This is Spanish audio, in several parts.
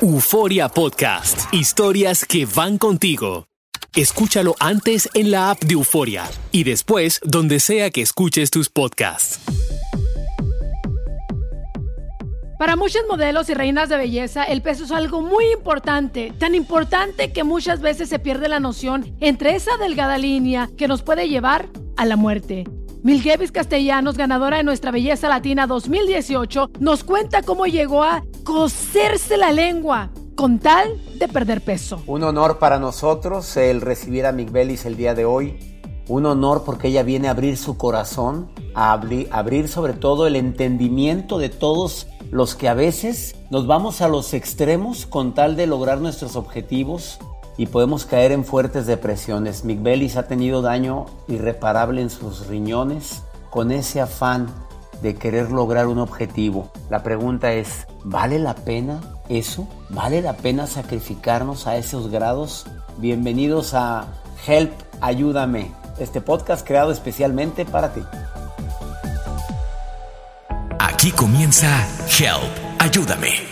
Euforia Podcast. Historias que van contigo. Escúchalo antes en la app de Euforia y después donde sea que escuches tus podcasts. Para muchos modelos y reinas de belleza, el peso es algo muy importante, tan importante que muchas veces se pierde la noción entre esa delgada línea que nos puede llevar a la muerte. Milgevis Castellanos, ganadora de Nuestra Belleza Latina 2018, nos cuenta cómo llegó a coserse la lengua con tal de perder peso. Un honor para nosotros el recibir a Migbelis el día de hoy. Un honor porque ella viene a abrir su corazón, a abrir sobre todo el entendimiento de todos los que a veces nos vamos a los extremos con tal de lograr nuestros objetivos y podemos caer en fuertes depresiones. Migbelis ha tenido daño irreparable en sus riñones con ese afán de querer lograr un objetivo. La pregunta es, ¿vale la pena eso? ¿Vale la pena sacrificarnos a esos grados? Bienvenidos a Help, ayúdame, este podcast creado especialmente para ti. Aquí comienza Help, ayúdame.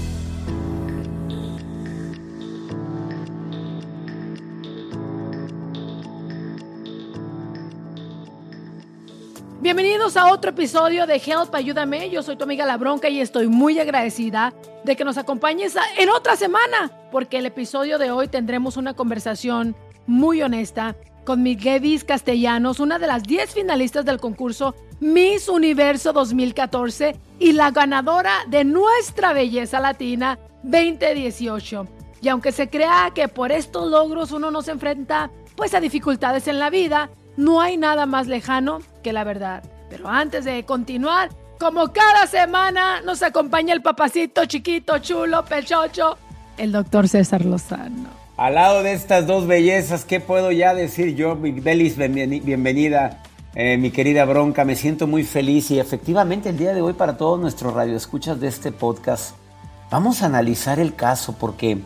Bienvenidos a otro episodio de Help Ayúdame. Yo soy tu amiga La Bronca y estoy muy agradecida de que nos acompañes en otra semana, porque el episodio de hoy tendremos una conversación muy honesta con Miguelis Castellanos, una de las 10 finalistas del concurso Miss Universo 2014 y la ganadora de Nuestra Belleza Latina 2018. Y aunque se crea que por estos logros uno no se enfrenta pues a dificultades en la vida, no hay nada más lejano que la verdad. Pero antes de continuar, como cada semana nos acompaña el papacito chiquito, chulo, pechocho, el doctor César Lozano. Al lado de estas dos bellezas, ¿qué puedo ya decir yo? Belis, bienvenida, eh, mi querida Bronca. Me siento muy feliz y efectivamente el día de hoy para todos nuestros radioescuchas de este podcast, vamos a analizar el caso porque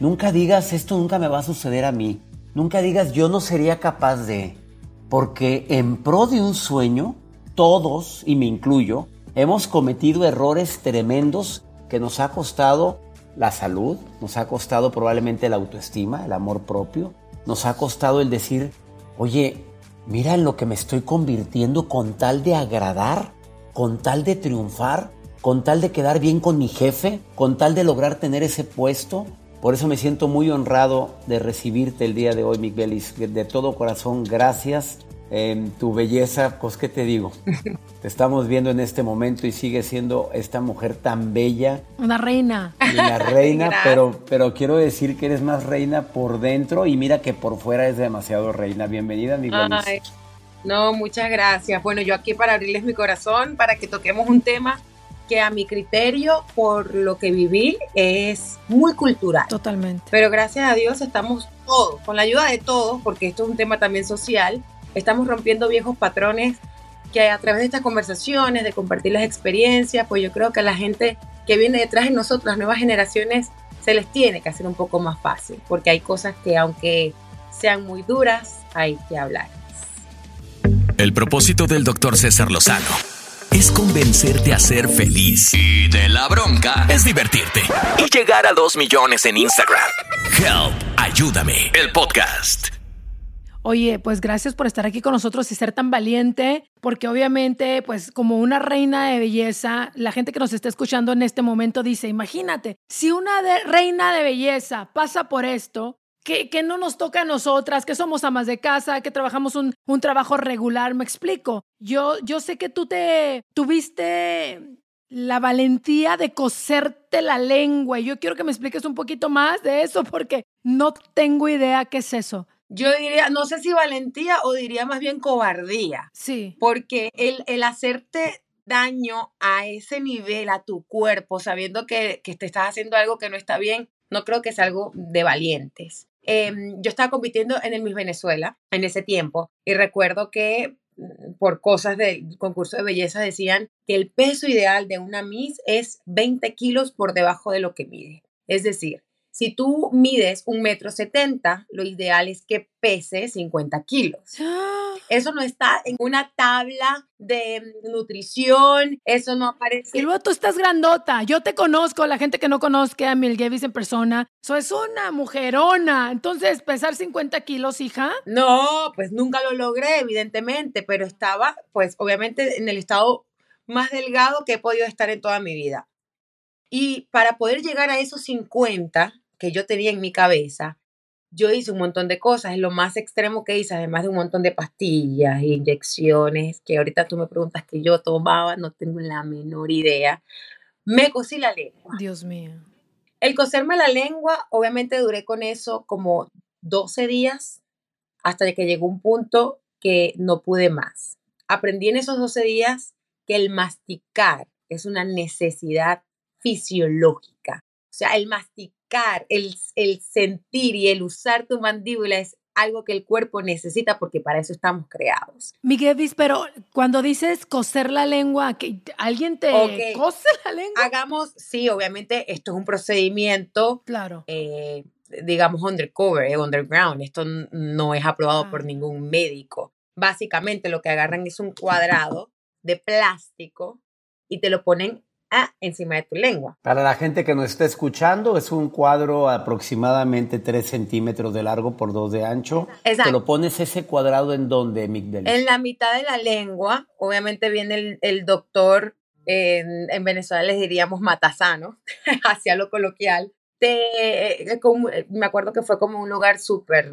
nunca digas esto nunca me va a suceder a mí. Nunca digas yo no sería capaz de porque en pro de un sueño, todos, y me incluyo, hemos cometido errores tremendos que nos ha costado la salud, nos ha costado probablemente la autoestima, el amor propio, nos ha costado el decir, oye, mira en lo que me estoy convirtiendo con tal de agradar, con tal de triunfar, con tal de quedar bien con mi jefe, con tal de lograr tener ese puesto. Por eso me siento muy honrado de recibirte el día de hoy, Miguelis. De todo corazón, gracias. En tu belleza, pues qué te digo. Te estamos viendo en este momento y sigue siendo esta mujer tan bella. Una reina. Una reina, pero, pero quiero decir que eres más reina por dentro y mira que por fuera es demasiado reina. Bienvenida, Miguelis. no, muchas gracias. Bueno, yo aquí para abrirles mi corazón, para que toquemos un tema que a mi criterio, por lo que viví, es muy cultural. Totalmente. Pero gracias a Dios estamos todos, con la ayuda de todos, porque esto es un tema también social, estamos rompiendo viejos patrones que a través de estas conversaciones, de compartir las experiencias, pues yo creo que a la gente que viene detrás de nosotros, las nuevas generaciones, se les tiene que hacer un poco más fácil, porque hay cosas que aunque sean muy duras, hay que hablar. El propósito del doctor César Lozano es convencerte a ser feliz. Y de la bronca es divertirte y llegar a dos millones en Instagram. Help, ayúdame, el podcast. Oye, pues gracias por estar aquí con nosotros y ser tan valiente, porque obviamente, pues como una reina de belleza, la gente que nos está escuchando en este momento dice, imagínate, si una reina de belleza pasa por esto, que, no nos toca a nosotras, que somos amas de casa, que trabajamos un, un trabajo regular, me explico. Yo, yo sé que tú te tuviste la valentía de coserte la lengua. Y yo quiero que me expliques un poquito más de eso porque no tengo idea qué es eso. Yo diría, no sé si valentía o diría más bien cobardía. Sí. Porque el, el hacerte daño a ese nivel, a tu cuerpo, sabiendo que, que te estás haciendo algo que no está bien, no creo que es algo de valientes. Em, yo estaba compitiendo en el Miss Venezuela en ese tiempo y recuerdo que mm, por cosas del concurso de belleza decían que el peso ideal de una Miss es 20 kilos por debajo de lo que mide. Es decir, si tú mides un metro setenta, lo ideal es que pese 50 kilos. Eso no está en una tabla de nutrición, eso no aparece. Y luego tú estás grandota. Yo te conozco, la gente que no conozca a Mil Gavis en persona, eso es una mujerona. Entonces, pesar 50 kilos, hija. No, pues nunca lo logré, evidentemente, pero estaba, pues obviamente, en el estado más delgado que he podido estar en toda mi vida. Y para poder llegar a esos 50 que yo tenía en mi cabeza, yo hice un montón de cosas. Es lo más extremo que hice, además de un montón de pastillas, inyecciones, que ahorita tú me preguntas que yo tomaba, no tengo la menor idea. Me cosí la lengua. Dios mío. El coserme la lengua, obviamente duré con eso como 12 días hasta que llegó un punto que no pude más. Aprendí en esos 12 días que el masticar es una necesidad fisiológica. O sea, el masticar, el, el sentir y el usar tu mandíbula es algo que el cuerpo necesita porque para eso estamos creados. Miguel, pero cuando dices coser la lengua, que ¿alguien te cose la lengua? Hagamos, sí, obviamente esto es un procedimiento, claro. Eh, digamos undercover, eh, underground, esto no es aprobado por ah. ningún médico. Básicamente lo que agarran es un cuadrado de plástico y te lo ponen encima de tu lengua. Para la gente que nos está escuchando, es un cuadro aproximadamente 3 centímetros de largo por 2 de ancho. Exacto. ¿Te lo pones ese cuadrado en Migdel? En la mitad de la lengua. Obviamente viene el, doctor, en, Venezuela les diríamos matasano, hacia lo coloquial. Te, eh, me acuerdo que fue como un lugar súper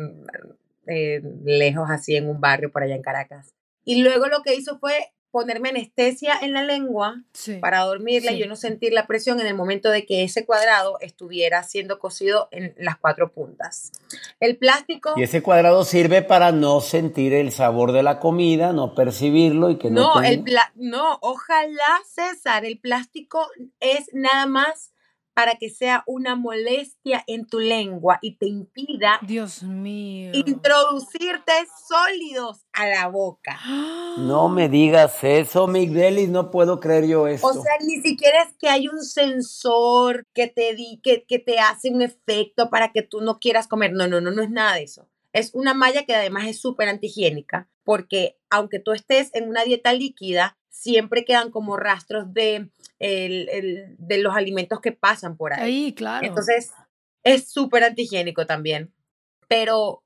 eh, lejos, así en un barrio por allá en Caracas. Y luego lo que hizo fue ponerme anestesia en la lengua para dormirla y yo no sentir la presión en el momento de que ese cuadrado estuviera siendo cosido en las cuatro puntas. El plástico... Y ese cuadrado sirve para no sentir el sabor de la comida, no percibirlo y que no... No, el no, ojalá César, el plástico es nada más para que sea una molestia en tu lengua y te impida Dios mío. introducirte sólidos a la boca. No me digas eso, Miguelis, no puedo creer yo eso. O sea, ni siquiera es que hay un sensor que te di, que, que te hace un efecto para que tú no quieras comer. No, no, no, no es nada de eso. Es una malla que además es súper antihigiénica, porque aunque tú estés en una dieta líquida, siempre quedan como rastros de el, de los alimentos que pasan por ahí. Ahí, claro. Entonces, es súper antihigiénico también. Pero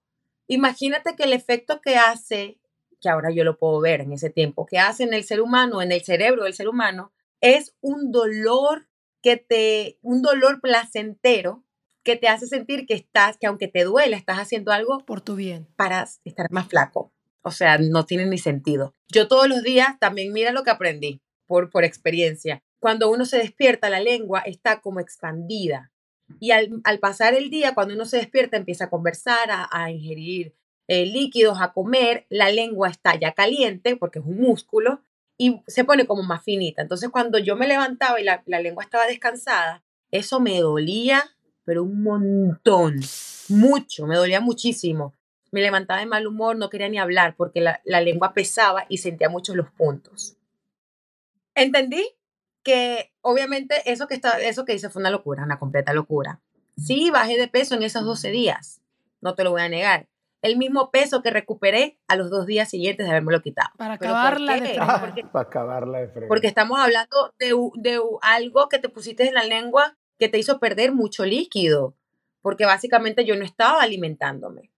imagínate que el efecto que hace, que ahora yo lo puedo ver en ese tiempo, que hace en el ser humano, en el cerebro del ser humano, es un dolor que te, un dolor placentero que te hace sentir que estás, que aunque te duele, estás haciendo algo por tu bien. Para estar más flaco. O sea, no tiene ni sentido. Yo todos los días también mira lo que aprendí por, por experiencia cuando uno se despierta, la lengua está como expandida. Y al, pasar el día, cuando uno se despierta, empieza a conversar, a, ingerir eh, líquidos, a comer, la lengua está ya caliente porque es un músculo y se pone como más finita. Entonces, cuando yo me levantaba y la, lengua estaba descansada, eso me dolía, pero un montón, mucho, me dolía muchísimo. Me levantaba de mal humor, no quería ni hablar porque la, la lengua pesaba y sentía mucho los puntos. ¿Entendí? Que obviamente eso que, está, eso que hice fue una locura, una completa locura. Sí, bajé de peso en esos 12 días, no te lo voy a negar. El mismo peso que recuperé a los dos días siguientes de haberme lo quitado. Para acabarla de fregar. Para acabarla de fregar. Porque estamos hablando de, de algo que te pusiste en la lengua que te hizo perder mucho líquido. Porque básicamente yo no estaba alimentándome.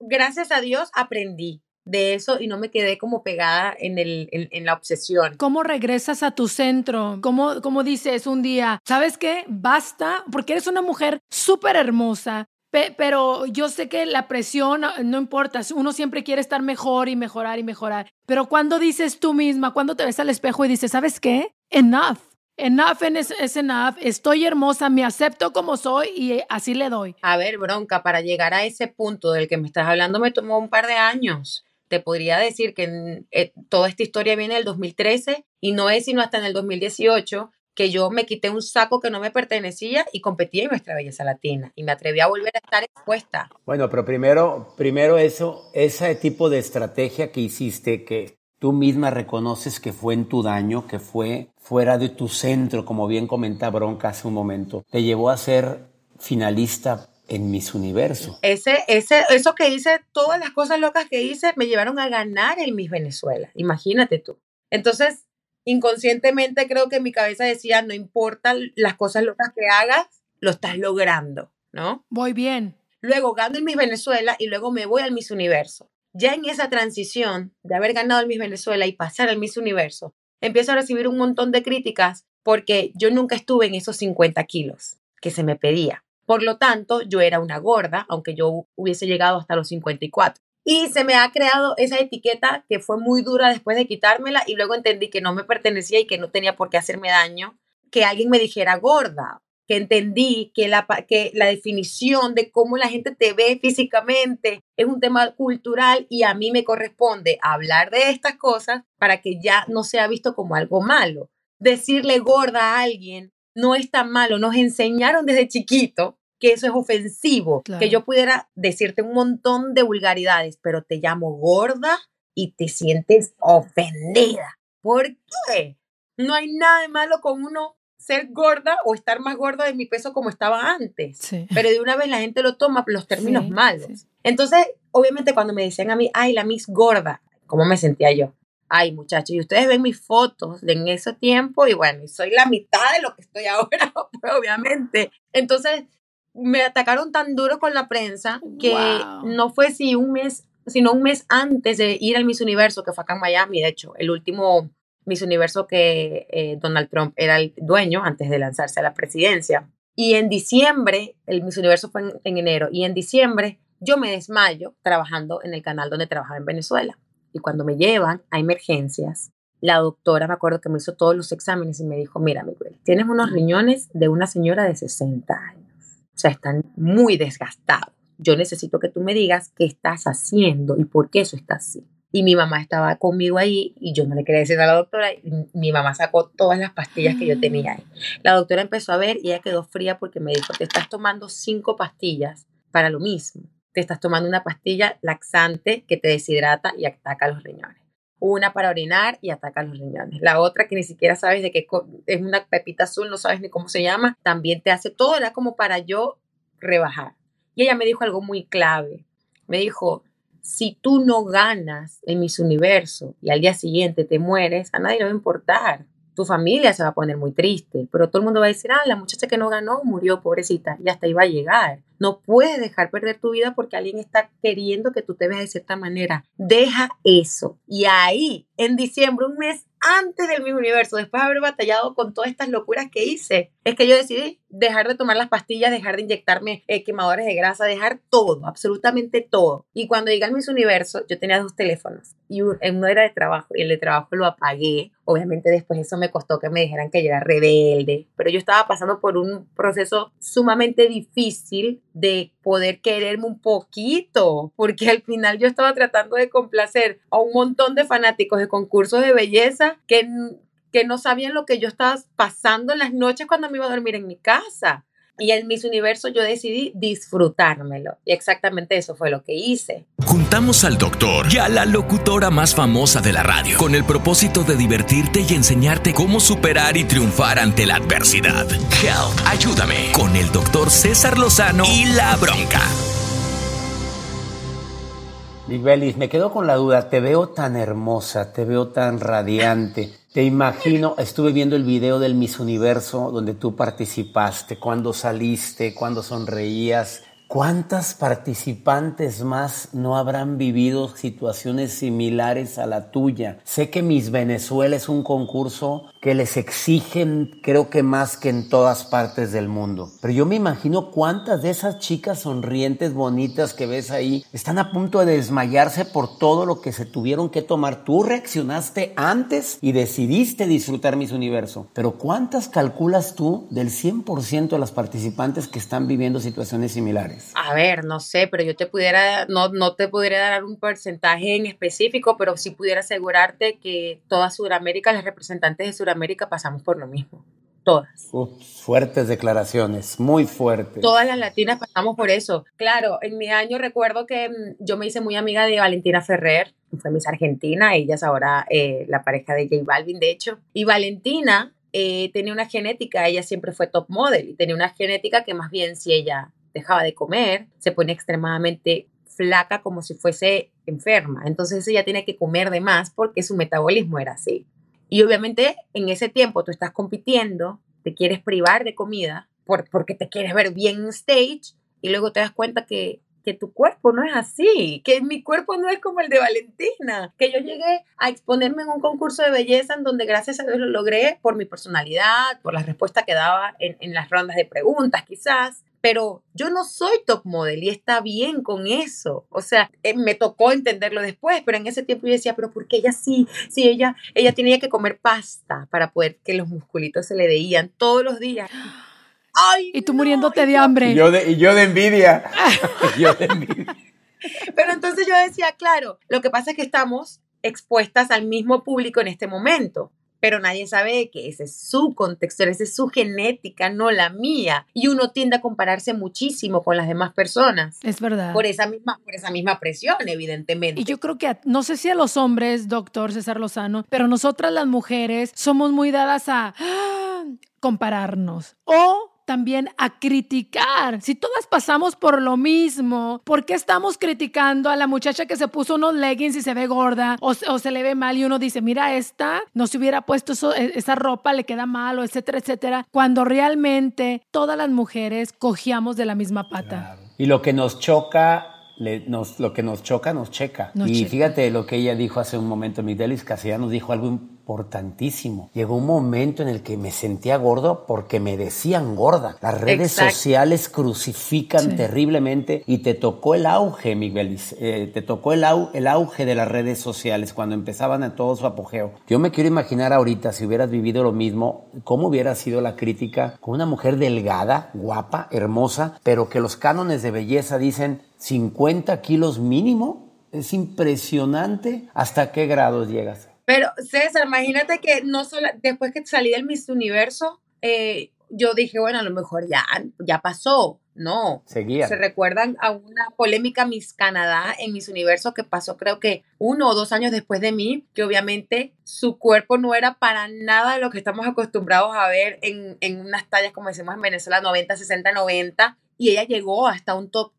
Gracias a Dios aprendí de eso y no me quedé como pegada en, el, en, la obsesión. ¿Cómo regresas a tu centro? ¿Cómo, ¿Cómo dices un día, sabes qué? Basta, porque eres una mujer súper hermosa, pero yo sé que la presión no importa, uno siempre quiere estar mejor y mejorar y mejorar. Pero cuando dices tú misma, cuando te ves al espejo y dices, ¿sabes qué? Enough. enough es enough, estoy hermosa, me acepto como soy y así le doy. A ver, bronca, para llegar a ese punto del que me estás hablando me tomó un par de años. Te podría decir que eh, toda esta historia viene del 2013 y no es sino hasta en el 2018 que yo me quité un saco que no me pertenecía y competí en nuestra belleza latina y me atreví a volver a estar expuesta. Bueno, pero primero, primero eso, ese tipo de estrategia que hiciste que tú misma reconoces que fue en tu daño, que fue fuera de tu centro, como bien comentaba Bronca hace un momento, te llevó a ser finalista en Miss Universo. Ese, ese, eso que hice, todas las cosas locas que hice, me llevaron a ganar en Miss Venezuela. Imagínate tú. Entonces, inconscientemente creo que mi cabeza decía, no importa las cosas locas que hagas, lo estás logrando, ¿no? Voy bien. Luego gano el Miss Venezuela y luego me voy al Miss Universo. Ya en esa transición de haber ganado el Miss Venezuela y pasar al Miss Universo, empiezo a recibir un montón de críticas porque yo nunca estuve en esos 50 kilos que se me pedía. Por lo tanto, yo era una gorda, aunque yo hubiese llegado hasta los 54. Y se me ha creado esa etiqueta que fue muy dura después de quitármela y luego entendí que no me pertenecía y que no tenía por qué hacerme daño, que alguien me dijera gorda, que entendí que la, que la definición de cómo la gente te ve físicamente es un tema cultural y a mí me corresponde hablar de estas cosas para que ya no sea visto como algo malo. Decirle gorda a alguien no es tan malo, nos enseñaron desde chiquito que eso es ofensivo, que yo pudiera decirte un montón de vulgaridades, pero te llamo gorda y te sientes ofendida. ¿Por qué? No hay nada de malo con uno ser gorda o estar más gorda de mi peso como estaba antes. Pero de una vez la gente lo toma los términos malos. Entonces, obviamente cuando me decían a mí, ay, la Miss gorda, ¿cómo me sentía yo? Ay, muchachos, y ustedes ven mis fotos de en ese tiempo y bueno, soy la mitad de lo que estoy ahora, pues, obviamente. Entonces, me atacaron tan duro con la prensa que no fue si un mes, sino un mes antes de ir al Miss Universo, que fue acá en Miami, de hecho, el último Miss Universo que eh, Donald Trump era el dueño antes de lanzarse a la presidencia. Y en diciembre, el Miss Universo fue en, en enero, y en diciembre yo me desmayo trabajando en el canal donde trabajaba en Venezuela. Y cuando me llevan a emergencias, la doctora me acuerdo que me hizo todos los exámenes y me dijo, mira, Miguel, tienes unos riñones de una señora de 60 años o sea, están muy desgastados. Yo necesito que tú me digas qué estás haciendo y por qué eso está así. Y mi mamá estaba conmigo ahí y yo no le quería decir a la doctora. Y mi mamá sacó todas las pastillas que yo tenía ahí. La doctora empezó a ver y ella quedó fría porque me dijo, te estás tomando cinco pastillas para lo mismo. Te estás tomando una pastilla laxante que te deshidrata y ataca los riñones. Una para orinar y ataca los riñones. La otra que ni siquiera sabes de qué es una pepita azul, no sabes ni cómo se llama, también te hace todo, era como para yo rebajar. Y ella me dijo algo muy clave. Me dijo, si tú no ganas en Miss Universo y al día siguiente te mueres, a nadie le va a importar tu familia se va a poner muy triste, pero todo el mundo va a decir, ah, la muchacha que no ganó murió, pobrecita, y hasta iba a llegar. No puedes dejar perder tu vida porque alguien está queriendo que tú te veas de cierta manera. Deja eso. Y ahí, en diciembre, un mes antes del mismo universo, después de haber batallado con todas estas locuras que hice, es que yo decidí dejar de tomar las pastillas, dejar de inyectarme eh, quemadores de grasa, dejar todo, absolutamente todo. Y cuando llegué al Miss Universo, yo tenía dos teléfonos y uno era de trabajo y el de trabajo lo apagué. Obviamente después eso me costó que me dijeran que yo era rebelde, pero yo estaba pasando por un proceso sumamente difícil de poder quererme un poquito, porque al final yo estaba tratando de complacer a un montón de fanáticos de concursos de belleza que, que no sabían lo que yo estaba pasando en las noches cuando me iba a dormir en mi casa. Y en Miss Universo yo decidí disfrutármelo. Y exactamente eso fue lo que hice. Juntamos al doctor y a la locutora más famosa de la radio con el propósito de divertirte y enseñarte cómo superar y triunfar ante la adversidad. Help, ayúdame con el doctor César Lozano y la bronca. Miguelis, me quedo con la duda. Te veo tan hermosa, te veo tan radiante. Te imagino, estuve viendo el video del Miss Universo donde tú participaste, cuando saliste, cuando sonreías. ¿Cuántas participantes más no habrán vivido situaciones similares a la tuya? Sé que Miss Venezuela es un concurso que les exigen, creo que más que en todas partes del mundo. Pero yo me imagino cuántas de esas chicas sonrientes, bonitas que ves ahí, están a punto de desmayarse por todo lo que se tuvieron que tomar. Tú reaccionaste antes y decidiste disfrutar Miss Universo. Pero ¿cuántas calculas tú del 100% de las participantes que están viviendo situaciones similares? A ver, no sé, pero yo te pudiera, no, no te pudiera dar un porcentaje en específico, pero sí pudiera asegurarte que toda Sudamérica, las representantes de Sudamérica pasamos por lo mismo. Todas. fuertes declaraciones, muy fuertes. Todas las latinas pasamos por eso. Claro, en mi año recuerdo que mm, yo me hice muy amiga de Valentina Ferrer, fue Miss Argentina, ella es ahora eh, la pareja de J Balvin, de hecho. Y Valentina eh, tenía una genética, ella siempre fue top model y tenía una genética que más bien si ella dejaba de comer, se pone extremadamente flaca como si fuese enferma. Entonces ella tiene que comer de más porque su metabolismo era así. Y obviamente en ese tiempo tú estás compitiendo, te quieres privar de comida porque te quieres ver bien en stage y luego te das cuenta que, que tu cuerpo no es así, que mi cuerpo no es como el de Valentina, que yo llegué a exponerme en un concurso de belleza en donde gracias a Dios lo logré por mi personalidad, por la respuesta que daba en, en las rondas de preguntas quizás, pero yo no soy top model y está bien con eso. O sea, eh, me tocó entenderlo después, pero en ese tiempo yo decía, pero ¿por qué ella sí? Sí, ella, ella tenía que comer pasta para poder que los musculitos se le veían todos los días. Ay, y tú muriéndote de hambre. Y yo de, y yo de envidia. yo de envidia. Pero entonces yo decía, claro, lo que pasa es que estamos expuestas al mismo público en este momento pero nadie sabe que ese es su contexto, esa es su genética, no la mía. Y uno tiende a compararse muchísimo con las demás personas. Es verdad. Por esa misma, por esa misma presión, evidentemente. Y yo creo que, no sé si a los hombres, doctor César Lozano, pero nosotras las mujeres somos muy dadas a ¡ah! compararnos o también a criticar. Si todas pasamos por lo mismo, ¿por qué estamos criticando a la muchacha que se puso unos leggings y se ve gorda o, se le ve mal y uno dice, mira, esta no se hubiera puesto e, esa ropa, le queda mal o etcétera, etcétera, cuando realmente todas las mujeres cogíamos de la misma pata. Y lo que nos choca nos, lo que nos choca, nos checa. y fíjate lo que ella dijo hace un momento, Miguelis nos dijo algo importantísimo. Llegó un momento en el que me sentía gordo porque me decían gorda. Las redes sociales crucifican terriblemente y te tocó el auge, Miguelis. Eh, te tocó el, el auge de las redes sociales cuando empezaban a todo su apogeo. Yo me quiero imaginar ahorita, si hubieras vivido lo mismo, cómo hubiera sido la crítica con una mujer delgada, guapa, hermosa, pero que los cánones de belleza dicen 50 kilos mínimo. Es impresionante hasta qué grados llegas. Pero César, imagínate que no solo después que salí del Miss Universo, eh, yo dije, bueno, a lo mejor ya, ya pasó. No. Seguía. Se recuerdan a una polémica Miss Canadá en Miss Universo que pasó creo que uno o dos años después de mí, que obviamente su cuerpo no era para nada de lo que estamos acostumbrados a ver en, en unas tallas como decimos en Venezuela, 90, 60, 90. Y ella llegó hasta un top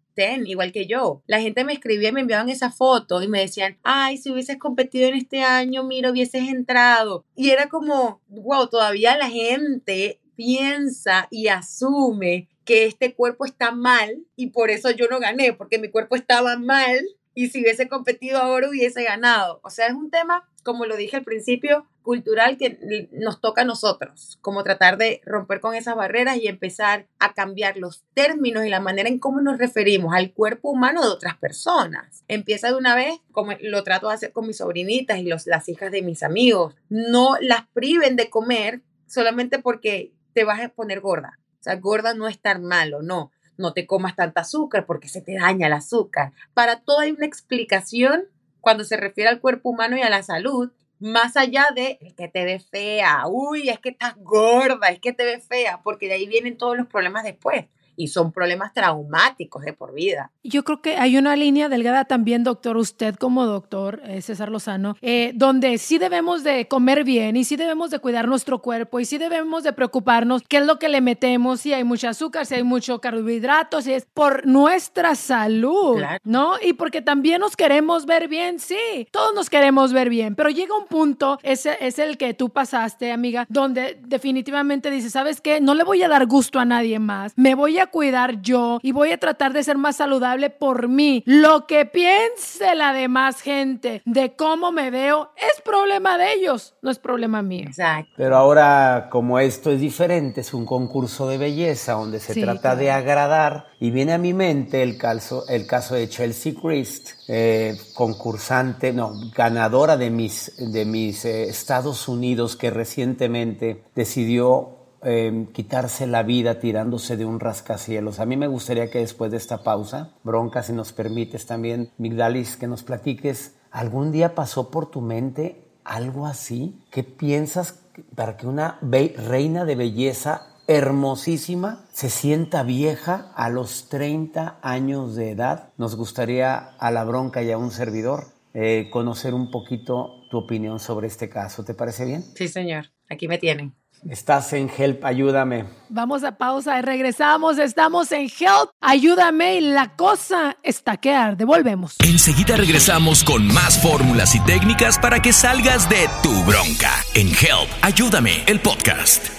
igual que yo. La gente me escribía y me enviaban esa foto y me decían, ay, si hubieses competido en este año, mira, hubieses entrado. Y era como, wow, todavía la gente piensa y asume que este cuerpo está mal y por eso yo no gané, porque mi cuerpo estaba mal y si hubiese competido ahora hubiese ganado. O sea, es un tema, como lo dije al principio, cultural que nos toca a nosotros, como tratar de romper con esas barreras y empezar a cambiar los términos y la manera en cómo nos referimos al cuerpo humano de otras personas. Empieza de una vez, como lo trato de hacer con mis sobrinitas y los, las hijas de mis amigos, no las priven de comer solamente porque te vas a poner gorda. O sea, gorda no es estar malo, no. No te comas tanta azúcar porque se te daña el azúcar. Para todo hay una explicación cuando se refiere al cuerpo humano y a la salud más allá de que te ve fea, uy, es que estás gorda, es que te ve fea, porque de ahí vienen todos los problemas después y son problemas traumáticos de por vida. Yo creo que hay una línea delgada también, doctor, usted como doctor, eh, César Lozano, eh, donde sí debemos de comer bien y sí debemos de cuidar nuestro cuerpo y sí debemos de preocuparnos qué es lo que le metemos, si hay mucho azúcar, si hay mucho carbohidratos, si es por nuestra salud, ¿no? Y porque también nos queremos ver bien, sí, todos nos queremos ver bien, pero llega un punto, ese es el que tú pasaste, amiga, donde definitivamente dices, ¿sabes qué? No le voy a dar gusto a nadie más, me voy a cuidar yo y voy a tratar de ser más saludable por mí. Lo que piense la demás gente de cómo me veo es problema de ellos, no es problema mío. Exacto. Pero ahora, como esto es diferente, es un concurso de belleza donde se Sí, trata claro. de agradar y viene a mi mente el caso, el caso de Chelsea Christ, eh, concursante, no, ganadora de mis, de mis eh, Estados Unidos que recientemente decidió eh, quitarse la vida tirándose de un rascacielos. A mí me gustaría que después de esta pausa, Bronca, si nos permites también, Migdalis, que nos platiques, ¿algún día pasó por tu mente algo así? ¿Qué piensas para que una reina de belleza hermosísima se sienta vieja a los 30 años de edad? Nos gustaría a la Bronca y a un servidor eh, conocer un poquito tu opinión sobre este caso. ¿Te parece bien? Sí, señor. Aquí me tienen. Estás en Help, ayúdame. Vamos a pausa y regresamos. Estamos en Help. Ayúdame y la cosa está que arde. Volvemos. Enseguida regresamos con más fórmulas y técnicas para que salgas de tu bronca. En Help, ayúdame, el podcast.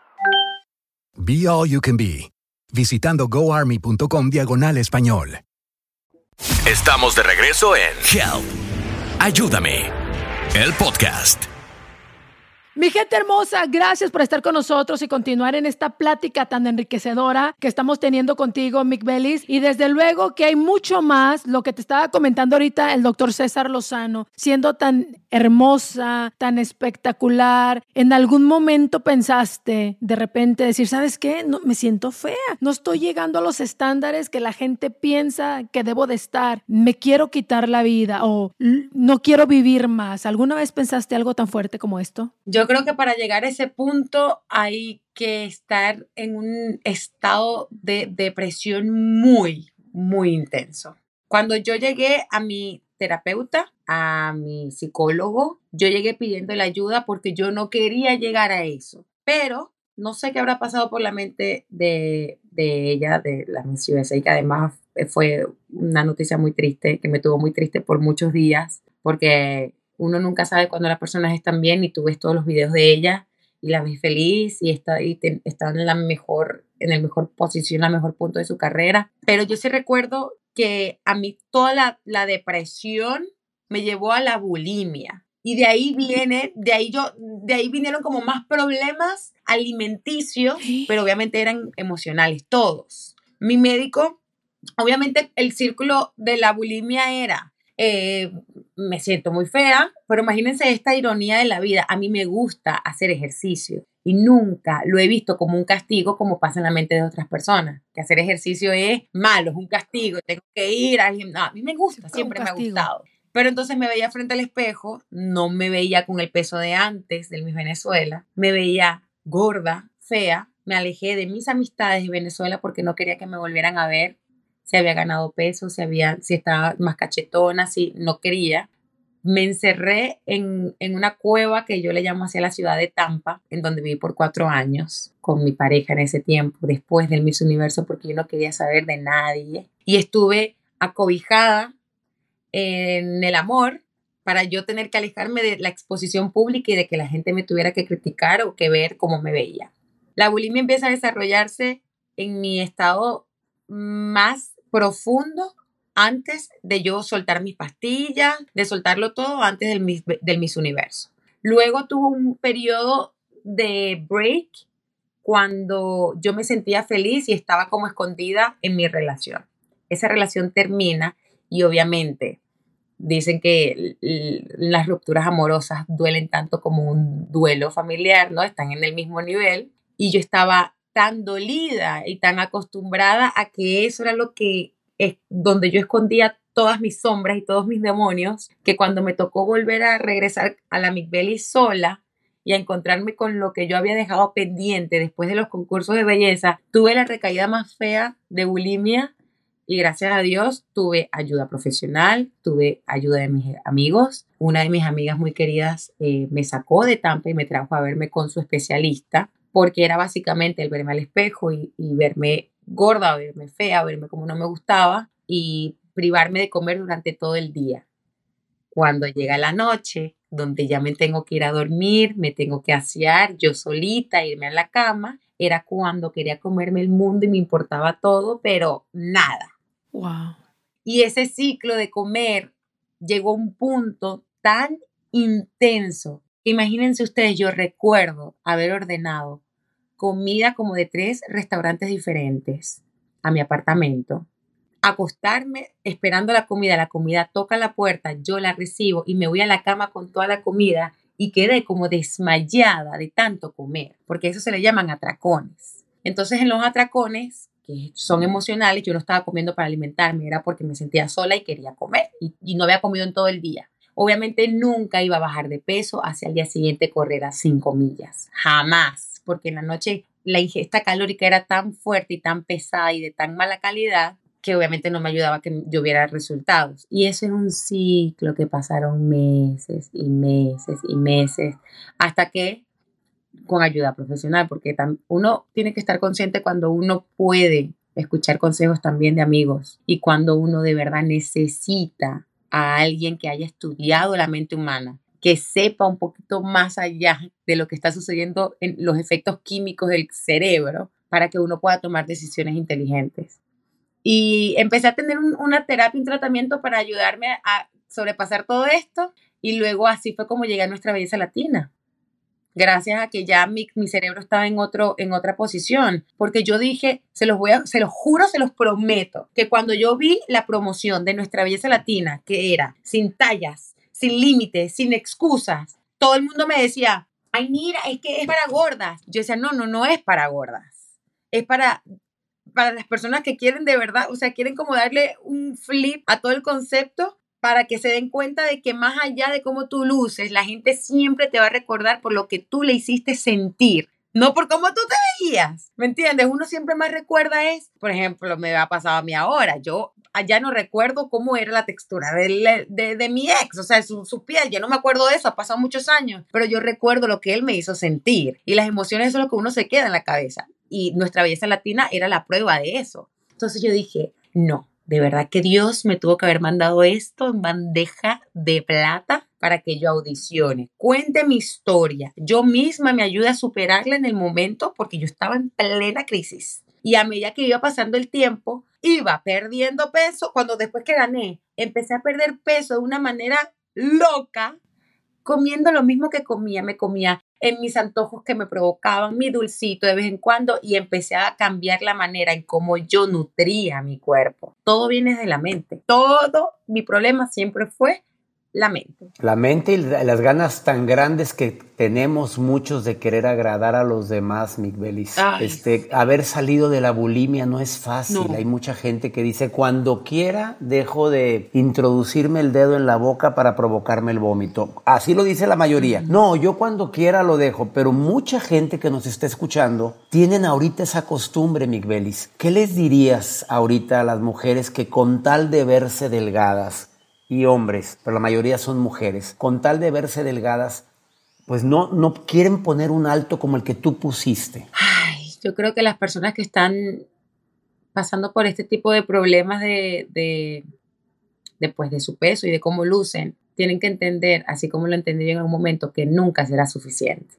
Be All You Can Be, visitando goarmy.com diagonal español. Estamos de regreso en Help, ayúdame, el podcast. Mi gente hermosa, gracias por estar con nosotros y continuar en esta plática tan enriquecedora que estamos teniendo contigo, Mick Bellis. Y desde luego que hay mucho más, lo que te estaba comentando ahorita el doctor César Lozano, siendo tan hermosa, tan espectacular. En algún momento pensaste de repente decir, ¿sabes qué? No, me siento fea, no estoy llegando a los estándares que la gente piensa que debo de estar, me quiero quitar la vida o "L- no quiero vivir más. ¿Alguna vez pensaste algo tan fuerte como esto? Creo que para llegar a ese punto hay que estar en un estado de depresión muy, muy intenso. Cuando yo llegué a mi terapeuta, a mi psicólogo, yo llegué pidiendo la ayuda porque yo no quería llegar a eso. Pero no sé qué habrá pasado por la mente de, de ella, de la Miss USA, que además fue una noticia muy triste, que me tuvo muy triste por muchos días, porque uno nunca sabe cuando las personas están bien y tú ves todos los videos de ella y la ves feliz y está, y te- está en la mejor, en el mejor posición, la mejor punto de su carrera. Pero yo sí recuerdo que a mí toda la, la depresión me llevó a la bulimia. Y de ahí viene, de ahí yo, de ahí vinieron como más problemas alimenticios, pero obviamente eran emocionales, todos. Mi médico, obviamente el círculo de la bulimia era, eh, me siento muy fea, pero imagínense esta ironía de la vida. A mí me gusta hacer ejercicio y nunca lo he visto como un castigo como pasa en la mente de otras personas, que hacer ejercicio es malo, es un castigo, tengo que ir al gimnasio. A mí me gusta, siempre me ha gustado. Pero entonces me veía frente al espejo, no me veía con el peso de antes del Miss Venezuela, me veía gorda, fea, me alejé de mis amistades de Venezuela porque no quería que me volvieran a ver si había ganado peso, si, había, si estaba más cachetona, si no quería. Me encerré en, en una cueva que yo le llamo hacia la ciudad de Tampa, en donde viví por cuatro años con mi pareja en ese tiempo, después del Miss Universo, porque yo no quería saber de nadie. Y estuve acobijada en el amor para yo tener que alejarme de la exposición pública y de que la gente me tuviera que criticar o que ver cómo me veía. La bulimia empieza a desarrollarse en mi estado más profundo antes de yo soltar mis pastillas, de soltarlo todo antes del Miss, del Miss Universo. Luego tuvo un periodo de break cuando yo me sentía feliz y estaba como escondida en mi relación. Esa relación termina y obviamente dicen que las rupturas amorosas duelen tanto como un duelo familiar, ¿no? Están en el mismo nivel. Y yo estaba tan dolida y tan acostumbrada a que eso era lo que es donde yo escondía todas mis sombras y todos mis demonios, que cuando me tocó volver a regresar a la Belly sola y a encontrarme con lo que yo había dejado pendiente después de los concursos de belleza, tuve la recaída más fea de bulimia y gracias a Dios tuve ayuda profesional, tuve ayuda de mis amigos. Una de mis amigas muy queridas eh, me sacó de Tampa y me trajo a verme con su especialista porque era básicamente el verme al espejo y, y verme gorda, verme fea, verme como no me gustaba y privarme de comer durante todo el día. Cuando llega la noche, donde ya me tengo que ir a dormir, me tengo que asear yo solita, irme a la cama, era cuando quería comerme el mundo y me importaba todo, pero nada. Wow. Y ese ciclo de comer llegó a un punto tan intenso. Imagínense ustedes, yo recuerdo haber ordenado comida como de tres restaurantes diferentes a mi apartamento, acostarme esperando la comida, la comida toca la puerta, yo la recibo y me voy a la cama con toda la comida y quedé como desmayada de tanto comer, porque eso se le llaman atracones. Entonces en los atracones, que son emocionales, yo no estaba comiendo para alimentarme, era porque me sentía sola y quería comer y, y no había comido en todo el día. Obviamente nunca iba a bajar de peso hacia el día siguiente correr a 5 millas, jamás porque en la noche la ingesta calórica era tan fuerte y tan pesada y de tan mala calidad que obviamente no me ayudaba a que yo viera resultados. Y eso es un ciclo que pasaron meses y meses y meses hasta que con ayuda profesional, porque uno tiene que estar consciente cuando uno puede escuchar consejos también de amigos y cuando uno de verdad necesita a alguien que haya estudiado la mente humana que sepa un poquito más allá de lo que está sucediendo en los efectos químicos del cerebro para que uno pueda tomar decisiones inteligentes. Y empecé a tener una terapia, un tratamiento para ayudarme a sobrepasar todo esto y luego así fue como llegué a nuestra belleza latina. Gracias a que ya mi, mi, cerebro estaba en, otro, en otra posición, porque yo dije, se los voy a, se los juro, se los prometo, que cuando yo vi la promoción de nuestra belleza latina, que era sin tallas, sin límites, sin excusas. Todo el mundo me decía, ay, mira, es que es para gordas. Yo decía, no, no, no es para gordas. Es para, para las personas que quieren de verdad, o sea, quieren como darle un flip a todo el concepto para que se den cuenta de que más allá de cómo tú luces, la gente siempre te va a recordar por lo que tú le hiciste sentir, no por cómo tú te veías. ¿Me entiendes? Uno siempre más recuerda es, por ejemplo, me ha pasado a mí ahora. Yo allá no recuerdo cómo era la textura de, de, mi ex, o sea, su, su, piel, ya no me acuerdo de eso, ha pasado muchos años, pero yo recuerdo lo que él me hizo sentir y las emociones son lo que uno se queda en la cabeza y nuestra belleza latina era la prueba de eso. Entonces yo dije, no, de verdad que Dios me tuvo que haber mandado esto en bandeja de plata para que yo audicione, cuente mi historia, yo misma me ayude a superarla en el momento porque yo estaba en plena crisis. Y a medida que iba pasando el tiempo, iba perdiendo peso. Cuando después que gané, empecé a perder peso de una manera loca, comiendo lo mismo que comía. Me comía en mis antojos que me provocaban, mi dulcito de vez en cuando y empecé a cambiar la manera en cómo yo nutría mi cuerpo. Todo viene de la mente. Todo mi problema siempre fue la mente. La mente y las ganas tan grandes que tenemos muchos de querer agradar a los demás, Miguelis. Este, haber salido de la bulimia no es fácil. Hay mucha gente que dice, cuando quiera dejo de introducirme el dedo en la boca para provocarme el vómito. Así lo dice la mayoría. No, yo cuando quiera lo dejo, pero mucha gente que nos está escuchando tienen ahorita esa costumbre, Miguelis. ¿Qué les dirías ahorita a las mujeres que con tal de verse delgadas, y hombres, pero la mayoría son mujeres, con tal de verse delgadas, pues no, no quieren poner un alto como el que tú pusiste. Ay, yo creo que las personas que están pasando por este tipo de problemas de, de, de, pues, de su peso y de cómo lucen, tienen que entender, así como lo entendí en un momento, que nunca será suficiente.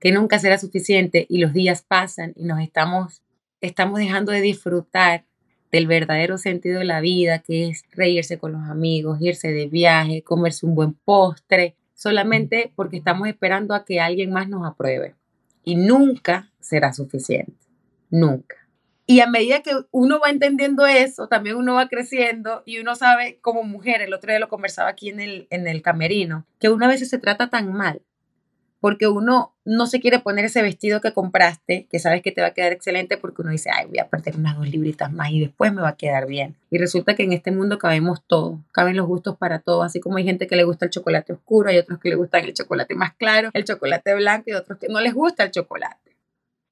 Que nunca será suficiente y los días pasan y nos estamos, estamos dejando de disfrutar del verdadero sentido de la vida, que es reírse con los amigos, irse de viaje, comerse un buen postre, solamente porque estamos esperando a que alguien más nos apruebe. Y nunca será suficiente. Nunca. Y a medida que uno va entendiendo eso, también uno va creciendo y uno sabe como mujer, el otro día lo conversaba aquí en el, en el camerino, que una vez se trata tan mal, porque uno no se quiere poner ese vestido que compraste, que sabes que te va a quedar excelente, porque uno dice, ay, voy a perder unas dos libritas más y después me va a quedar bien. Y resulta que en este mundo cabemos todos, caben los gustos para todos, así como hay gente que le gusta el chocolate oscuro, hay otros que le gustan el chocolate más claro, el chocolate blanco y otros que no les gusta el chocolate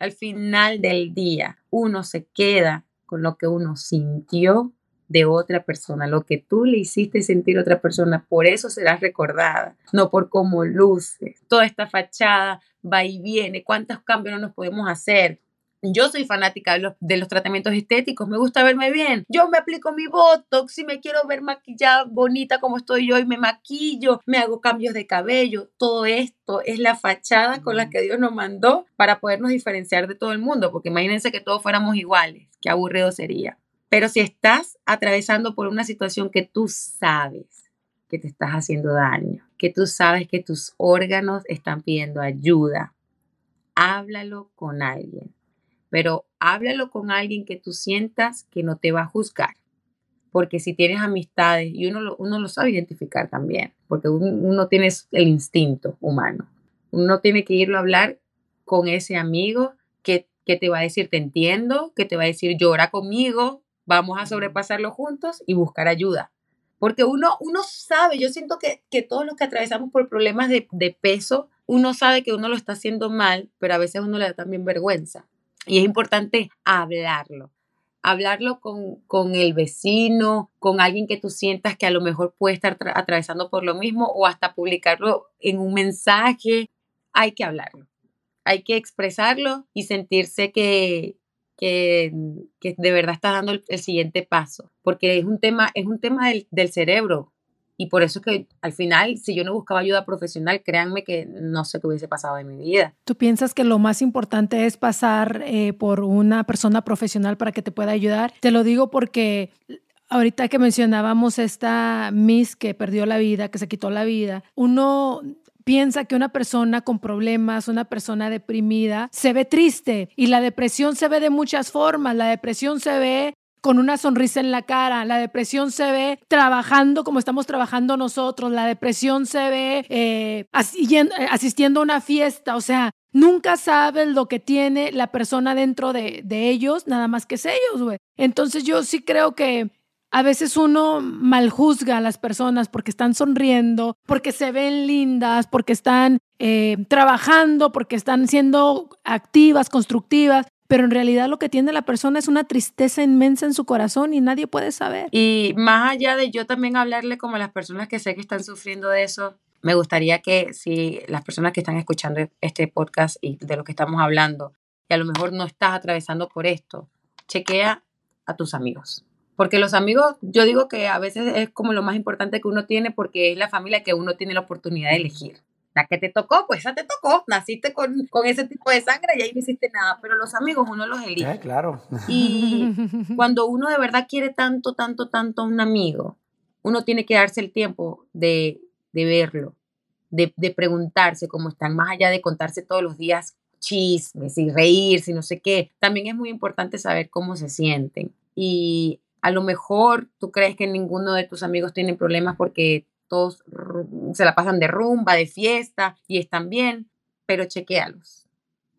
al final del día uno se queda con lo que uno sintió de otra persona, lo que tú le hiciste sentir a otra persona, por eso serás recordada, no por cómo luce. Toda esta fachada va y viene, cuántos cambios no nos podemos hacer, yo soy fanática de los, tratamientos estéticos, me gusta verme bien. Yo me aplico mi Botox y me quiero ver maquillada bonita como estoy yo y me maquillo, me hago cambios de cabello. Todo esto es la fachada con la que Dios nos mandó para podernos diferenciar de todo el mundo, porque imagínense que todos fuéramos iguales, qué aburrido sería. Pero si estás atravesando por una situación que tú sabes que te estás haciendo daño, que tú sabes que tus órganos están pidiendo ayuda, háblalo con alguien pero háblalo con alguien que tú sientas que no te va a juzgar. Porque si tienes amistades, y uno lo, uno lo sabe identificar también, porque uno, tiene el instinto humano. Uno tiene que irlo a hablar con ese amigo que, que te va a decir, te entiendo, que te va a decir, llora conmigo, vamos a sobrepasarlo juntos y buscar ayuda. Porque uno, uno sabe, yo siento que, que todos los que atravesamos por problemas de, de peso, uno sabe que uno lo está haciendo mal, pero a veces uno le da también vergüenza. Y es importante hablarlo, hablarlo con, el vecino, con alguien que tú sientas que a lo mejor puede estar atravesando por lo mismo o hasta publicarlo en un mensaje. Hay que hablarlo, hay que expresarlo y sentirse que, que, de verdad estás dando el, siguiente paso, porque es un tema, es un tema del, del cerebro. Y por eso es que al final, si yo no buscaba ayuda profesional, créanme que no sé qué hubiese pasado en mi vida. ¿Tú piensas que lo más importante es pasar eh, por una persona profesional para que te pueda ayudar? Te lo digo porque ahorita que mencionábamos esta Miss que perdió la vida, que se quitó la vida, uno piensa que una persona con problemas, una persona deprimida, se ve triste y la depresión se ve de muchas formas. La depresión se ve con una sonrisa en la cara. La depresión se ve trabajando como estamos trabajando nosotros. La depresión se ve eh, eh, asistiendo a una fiesta. O sea, nunca sabes lo que tiene la persona dentro de, de ellos, nada más que es ellos, güey. Entonces yo sí creo que a veces uno maljuzga a las personas porque están sonriendo, porque se ven lindas, porque están eh, trabajando, porque están siendo activas, constructivas pero en realidad lo que tiene la persona es una tristeza inmensa en su corazón y nadie puede saber. Y más allá de yo también hablarle como a las personas que sé que están sufriendo de eso, me gustaría que si las personas que están escuchando este podcast y de lo que estamos hablando, y a lo mejor no estás atravesando por esto, chequea a tus amigos. Porque los amigos, yo digo que a veces es como lo más importante que uno tiene porque es la familia que uno tiene la oportunidad de elegir la que te tocó, pues esa te tocó, naciste con, ese tipo de sangre y ahí no hiciste nada, pero los amigos uno los elige. claro. Y cuando uno de verdad quiere tanto, tanto, tanto a un amigo, uno tiene que darse el tiempo de, verlo, de, de, preguntarse cómo están, más allá de contarse todos los días chismes y reírse y no sé qué, también es muy importante saber cómo se sienten. Y a lo mejor tú crees que ninguno de tus amigos tiene problemas porque todos se la pasan de rumba, de fiesta y están bien, pero chequéalos.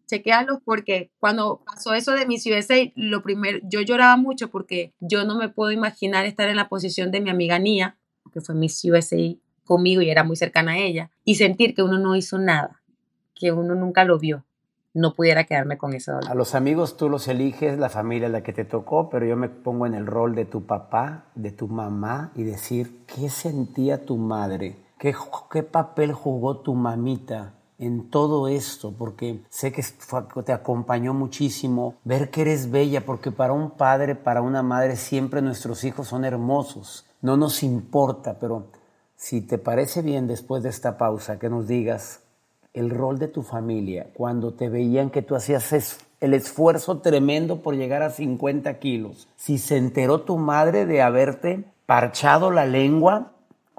Chequéalos porque cuando pasó eso de Miss USA, lo primero, yo lloraba mucho porque yo no me puedo imaginar estar en la posición de mi amiga Nia, que fue Miss USA conmigo y era muy cercana a ella, y sentir que uno no hizo nada, que uno nunca lo vio no pudiera quedarme con ese dolor. A los amigos tú los eliges, la familia es la que te tocó, pero yo me pongo en el rol de tu papá, de tu mamá y decir, ¿qué sentía tu madre? ¿Qué, qué papel jugó tu mamita en todo esto, porque sé que te acompañó muchísimo, ver que eres bella, porque para un padre, para una madre, siempre nuestros hijos son hermosos, no nos importa, pero si te parece bien después de esta pausa que nos digas el rol de tu familia cuando te veían que tú hacías el esfuerzo tremendo por llegar a 50 kilos, si se enteró tu madre de haberte parchado la lengua,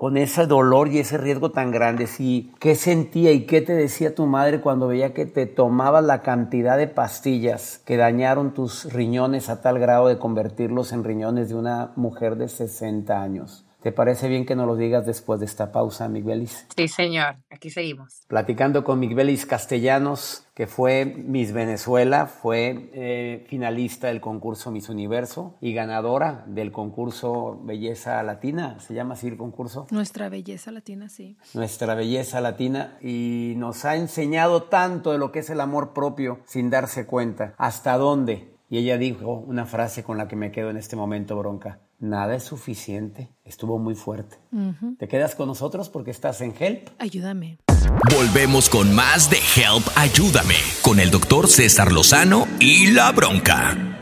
con ese dolor y ese riesgo tan grande, si qué sentía y qué te decía tu madre cuando veía que te tomabas la cantidad de pastillas que dañaron tus riñones a tal grado de convertirlos en riñones de una mujer de 60 años. ¿Te parece bien que nos lo digas después de esta pausa, Miguelis? Sí, señor. Aquí seguimos. Platicando con Miguelis Castellanos, que fue Miss Venezuela, fue eh, finalista del concurso Miss Universo y ganadora del concurso Belleza Latina. ¿Se llama así el concurso? Nuestra Belleza Latina, sí. Nuestra Belleza Latina. Y nos ha enseñado tanto de lo que es el amor propio sin darse cuenta. ¿Hasta dónde? Y ella dijo una frase con la que me quedo en este momento, bronca nada es suficiente. Estuvo muy fuerte. ¿Te quedas con nosotros porque estás en Help? Ayúdame. Volvemos con más de Help Ayúdame con el doctor César Lozano y la bronca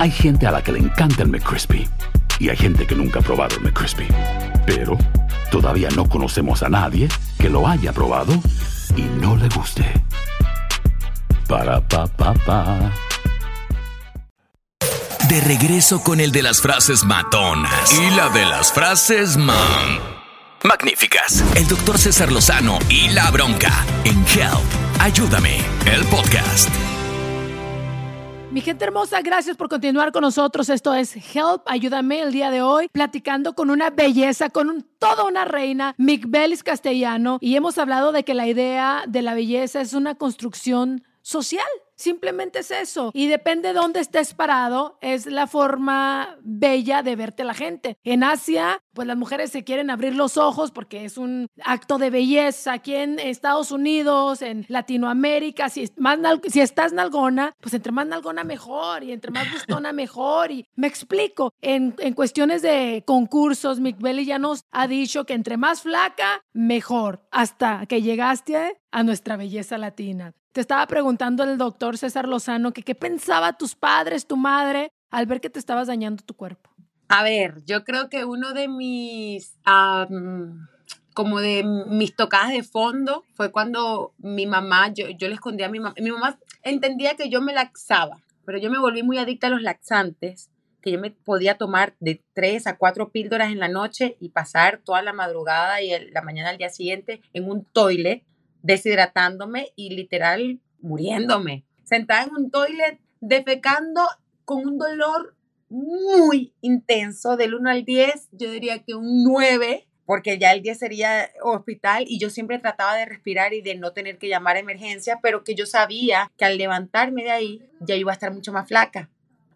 Hay gente a la que le encanta el McCrispy. Y hay gente que nunca ha probado el McCrispy. Pero todavía no conocemos a nadie que lo haya probado y no le guste. Para, pa, pa, pa. De regreso con el de las frases matonas y la de las frases man. Magníficas. El doctor César Lozano y la bronca en Help Ayúdame, el podcast. Mi gente hermosa, gracias por continuar con nosotros. Esto es Help, ayúdame el día de hoy, platicando con una belleza, con toda una reina, Migbelis Castellano, y hemos hablado de que la idea de la belleza es una construcción social. Simplemente es eso. Y depende de dónde estés parado, es la forma bella de verte la gente. En Asia, pues las mujeres se quieren abrir los ojos porque es un acto de belleza. Aquí en Estados Unidos, en Latinoamérica, si, más si estás nalgona, pues entre más nalgona mejor y entre más gustona mejor. Y me explico, en, en cuestiones de concursos, Mick Belly ya nos ha dicho que entre más flaca, mejor, hasta que llegaste a nuestra belleza latina. Te estaba preguntando el doctor César Lozano que qué pensaba tus padres, tu madre, al ver que te estabas dañando tu cuerpo. A ver, yo creo que uno de mis, como de mis tocadas de fondo fue cuando mi mamá, yo, yo le escondía a mi mamá, mi mamá entendía que yo me laxaba, pero yo me volví muy adicta a los laxantes, que yo me podía tomar de tres a cuatro píldoras en la noche y pasar toda la madrugada y la mañana al día siguiente en un toilet deshidratándome y literal muriéndome. Sentada en un toilet, defecando con un dolor muy intenso, del 1 al 10, yo diría que un 9, porque ya el 10 sería hospital y yo siempre trataba de respirar y de no tener que llamar a emergencia, pero que yo sabía que al levantarme de ahí ya iba a estar mucho más flaca.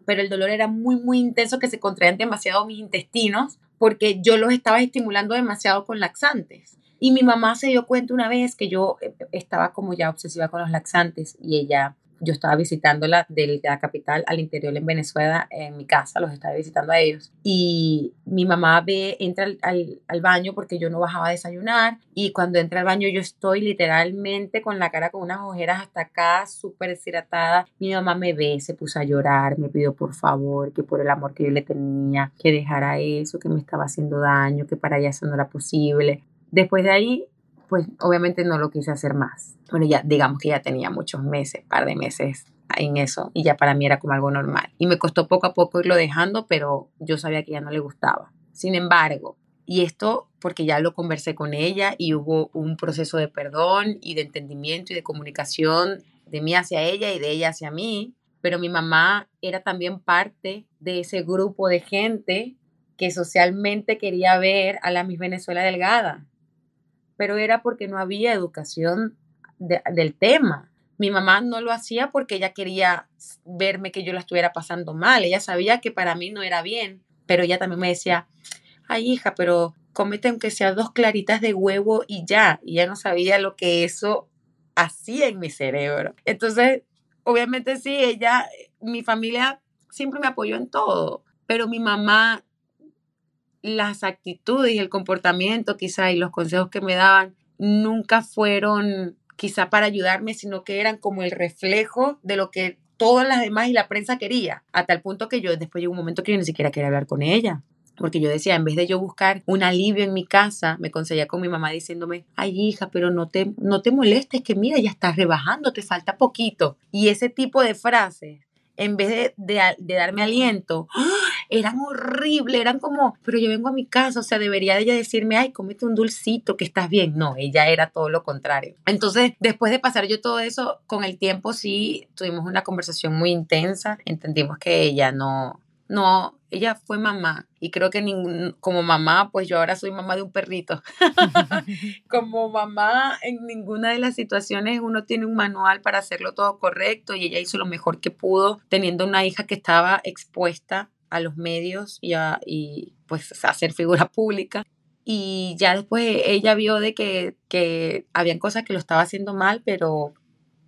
Pero el dolor era muy, muy intenso, que se contraían demasiado mis intestinos, porque yo los estaba estimulando demasiado con laxantes. Y mi mamá se dio cuenta una vez que yo eh, estaba como ya obsesiva con los laxantes y ella, yo estaba visitándola de la capital al interior en Venezuela, en mi casa, los estaba visitando a ellos. Y mi mamá ve, entra al, al, baño porque yo no bajaba a desayunar y cuando entra al baño yo estoy literalmente con la cara con unas ojeras hasta acá, súper deshidratada. Mi mamá me ve, se puso a llorar, me pidió por favor que por el amor que yo le tenía, que dejara eso, que me estaba haciendo daño, que para ella eso no era posible. Después de ahí, pues obviamente no lo quise hacer más. Bueno, ya digamos que ya tenía muchos meses, par de meses en eso y ya para mí era como algo normal. Y me costó poco a poco irlo dejando, pero yo sabía que ya no le gustaba. Sin embargo, y esto porque ya lo conversé con ella y hubo un proceso de perdón y de entendimiento y de comunicación de mí hacia ella y de ella hacia mí, pero mi mamá era también parte de ese grupo de gente que socialmente quería ver a la Miss Venezuela Delgada, pero era porque no había educación del tema. Mi mamá no lo hacía porque ella quería verme que yo la estuviera pasando mal, ella sabía que para mí no era bien, pero ella también me decía, ay hija, pero comete aunque sea dos claritas de huevo y ya, y ya no sabía lo que eso hacía en mi cerebro. Entonces, obviamente sí, ella, mi familia siempre me apoyó en todo, pero mi mamá, las actitudes y el comportamiento quizá y los consejos que me daban nunca fueron quizá para ayudarme, sino que eran como el reflejo de lo que todas las demás y la prensa quería, a tal punto que yo después llegó un momento que yo ni siquiera quería hablar con ella porque yo decía, en vez de yo buscar un alivio en mi casa, me conseguía con mi mamá diciéndome, ay hija, pero no te, no te molestes, que mira, ya estás rebajando, te falta poquito. Y ese tipo de frases, en vez de, darme aliento, eran horribles, eran como, pero yo vengo a mi casa, o sea, debería ella decirme, ay, cómete un dulcito, que estás bien. No, ella era todo lo contrario. Entonces, después de pasar yo todo eso, con el tiempo sí tuvimos una conversación muy intensa, entendimos que ella no, no, ella fue mamá y creo que como mamá, pues yo ahora soy mamá de un perrito. como mamá, en ninguna de las situaciones uno tiene un manual para hacerlo todo correcto y ella hizo lo mejor que pudo teniendo una hija que estaba expuesta a los medios y, a, y pues a ser figura pública. Y ya después ella vio de que, que habían cosas que lo estaba haciendo mal, pero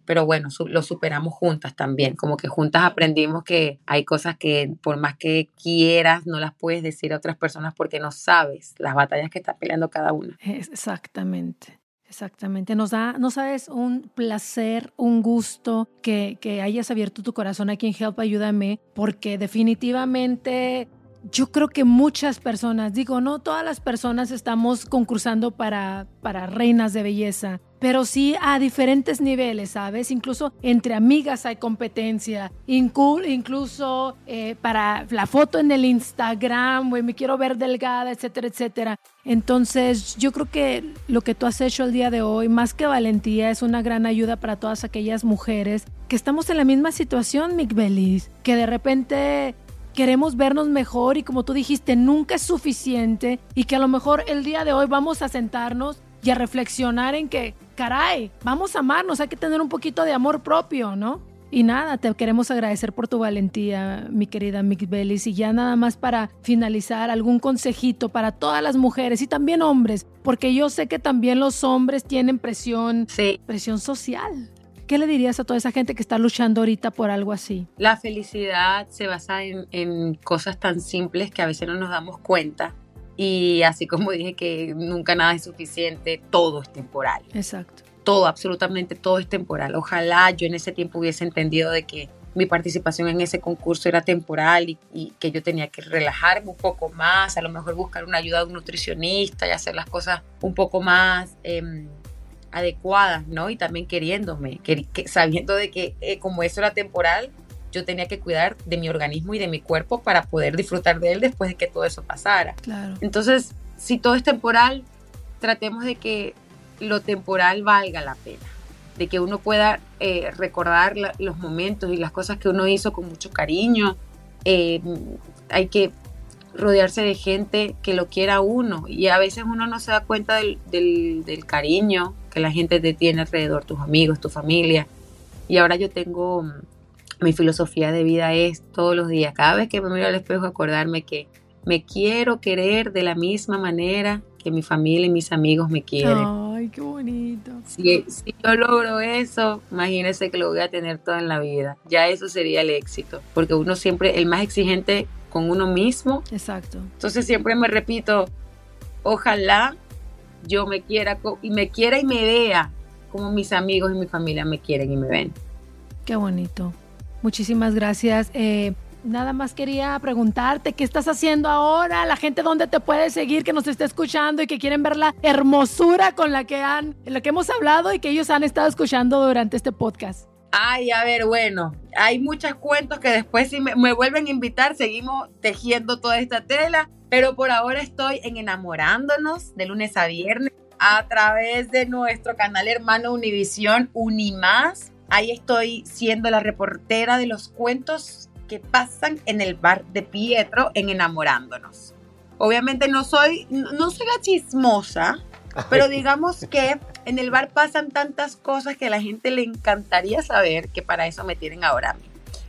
pero bueno, lo superamos juntas también, como que juntas aprendimos que hay cosas que por más que quieras no las puedes decir a otras personas porque no sabes las batallas que está peleando cada una. Exactamente. Exactamente, nos da, no sabes, un placer, un gusto que, que hayas abierto tu corazón aquí en Help Ayúdame, porque definitivamente yo creo que muchas personas, digo, no todas las personas estamos concursando para, para reinas de belleza, pero sí a diferentes niveles, ¿sabes? Incluso entre amigas hay competencia, incluso eh, para la foto en el Instagram, güey, me quiero ver delgada, etcétera, etcétera. Entonces, yo creo que lo que tú has hecho el día de hoy, más que valentía, es una gran ayuda para todas aquellas mujeres que estamos en la misma situación, Mick Bellis, que de repente queremos vernos mejor y como tú dijiste, nunca es suficiente y que a lo mejor el día de hoy vamos a sentarnos y a reflexionar en que, caray, vamos a amarnos, hay que tener un poquito de amor propio, ¿no? Y nada, te queremos agradecer por tu valentía, mi querida Mick Bellis. Y ya nada más para finalizar, algún consejito para todas las mujeres y también hombres, porque yo sé que también los hombres tienen presión, presión social. ¿Qué le dirías a toda esa gente que está luchando ahorita por algo así? La felicidad se basa en, cosas tan simples que a veces no nos damos cuenta. Y así como dije que nunca nada es suficiente, todo es temporal. Exacto. Todo, absolutamente todo es temporal. Ojalá yo en ese tiempo hubiese entendido de que mi participación en ese concurso era temporal y, que yo tenía que relajarme un poco más, a lo mejor buscar una ayuda de un nutricionista y hacer las cosas un poco más em, adecuadas, ¿no? Y también queriéndome, sabiendo de que eh, como eso era temporal, yo tenía que cuidar de mi organismo y de mi cuerpo para poder disfrutar de él después de que todo eso pasara. Claro. Entonces, si todo es temporal, tratemos de que lo temporal valga la pena, de que uno pueda eh, recordar los momentos y las cosas que uno hizo con mucho cariño. Eh, hay que rodearse de gente que lo quiera uno y a veces uno no se da cuenta del, del cariño que la gente te tiene alrededor, tus amigos, tu familia. Y ahora yo tengo, mm, mi filosofía de vida es todos los días, cada vez que me miro al espejo, acordarme que me quiero querer de la misma manera que mi familia y mis amigos me quieren. Ay, qué bonito. Si, si yo logro eso, imagínese que lo voy a tener toda en la vida. Ya eso sería el éxito, porque uno siempre, el más exigente con uno mismo. Exacto. Entonces siempre me repito, ojalá yo me quiera y me quiera y me vea como mis amigos y mi familia me quieren y me ven. Qué bonito. Muchísimas gracias. Eh, nada más quería preguntarte qué estás haciendo ahora, la gente dónde te puede seguir, que nos esté escuchando y que quieren ver la hermosura con la que han, en la que hemos hablado y que ellos han estado escuchando durante este podcast. Ay, a ver, bueno, hay muchos cuentos que después si me, me, vuelven a invitar, seguimos tejiendo toda esta tela, pero por ahora estoy en enamorándonos de lunes a viernes a través de nuestro canal hermano Univisión Unimás. Ahí estoy siendo la reportera de los cuentos que pasan en el bar de Pietro en enamorándonos. Obviamente no soy, no soy la chismosa, pero digamos que en el bar pasan tantas cosas que a la gente le encantaría saber que para eso me tienen ahora a mí.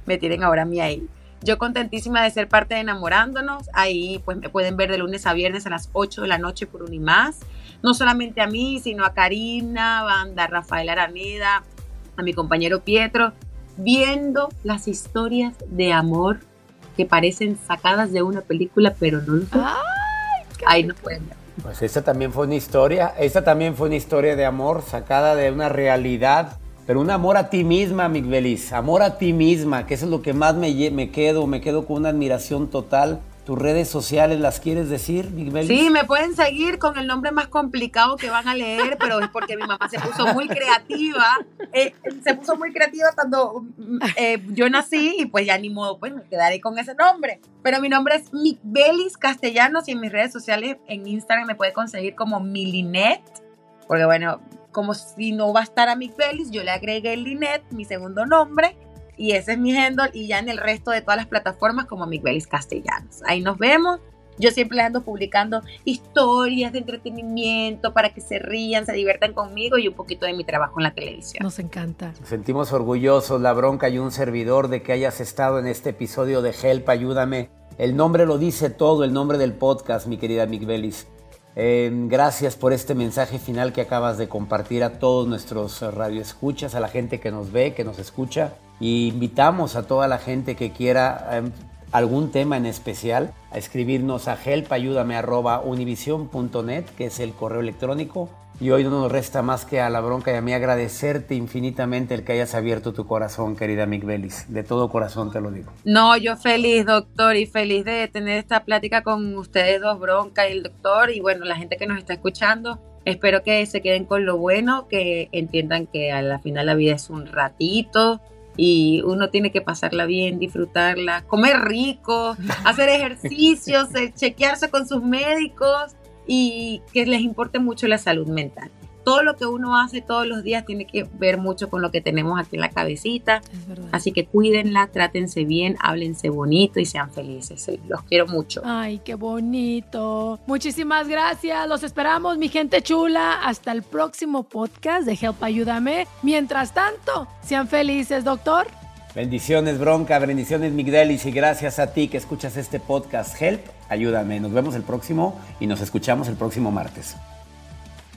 Me tienen ahora a mí ahí. Yo contentísima de ser parte de Enamorándonos. Ahí pues me pueden ver de lunes a viernes a las 8 de la noche por Unimás. No solamente a mí, sino a Karina, Banda, Rafael Araneda, a mi compañero Pietro, viendo las historias de amor que parecen sacadas de una película, pero no lo son. Ahí nos pueden ver. Pues esa también fue una historia, esa también fue una historia de amor sacada de una realidad, pero un amor a ti misma, Miguelis, amor a ti misma, que eso es lo que más me, me quedo, me quedo con una admiración total. ¿Tus redes sociales las quieres decir, Miguelis? Sí, me pueden seguir con el nombre más complicado que van a leer, pero es porque mi mamá se puso muy creativa. Eh, se puso muy creativa cuando eh, yo nací y pues ya ni modo, pues me quedaré con ese nombre. Pero mi nombre es Miguelis Castellanos y en mis redes sociales, en Instagram me puede conseguir como Milinet, porque bueno, como si no va a estar a Miguelis, yo le agregué Linet, mi segundo nombre, y ese es mi handle y ya en el resto de todas las plataformas como Miguelis Castellanos. Ahí nos vemos. Yo siempre les ando publicando historias de entretenimiento para que se rían, se diviertan conmigo y un poquito de mi trabajo en la televisión. Nos encanta. Nos sentimos orgullosos, la bronca y un servidor de que hayas estado en este episodio de Help, ayúdame. El nombre lo dice todo, el nombre del podcast, mi querida Miguelis. Eh, gracias por este mensaje final que acabas de compartir a todos nuestros radioescuchas, a la gente que nos ve, que nos escucha. Y invitamos a toda la gente que quiera eh, algún tema en especial a escribirnos a helpayúdame.univision.net, que es el correo electrónico. Y hoy no nos resta más que a la bronca y a mí agradecerte infinitamente el que hayas abierto tu corazón, querida Mick Bellis. De todo corazón te lo digo. No, yo feliz, doctor, y feliz de tener esta plática con ustedes dos, bronca y el doctor, y bueno, la gente que nos está escuchando. Espero que se queden con lo bueno, que entiendan que a la final la vida es un ratito, y uno tiene que pasarla bien, disfrutarla, comer rico, hacer ejercicios, eh, chequearse con sus médicos y que les importe mucho la salud mental. Todo lo que uno hace todos los días tiene que ver mucho con lo que tenemos aquí en la cabecita. Así que cuídenla, trátense bien, háblense bonito y sean felices. Los quiero mucho. Ay, qué bonito. Muchísimas gracias. Los esperamos, mi gente chula. Hasta el próximo podcast de Help Ayúdame. Mientras tanto, sean felices, doctor. Bendiciones, Bronca, bendiciones, Migdelis, y gracias a ti que escuchas este podcast. Help, ayúdame. Nos vemos el próximo y nos escuchamos el próximo martes.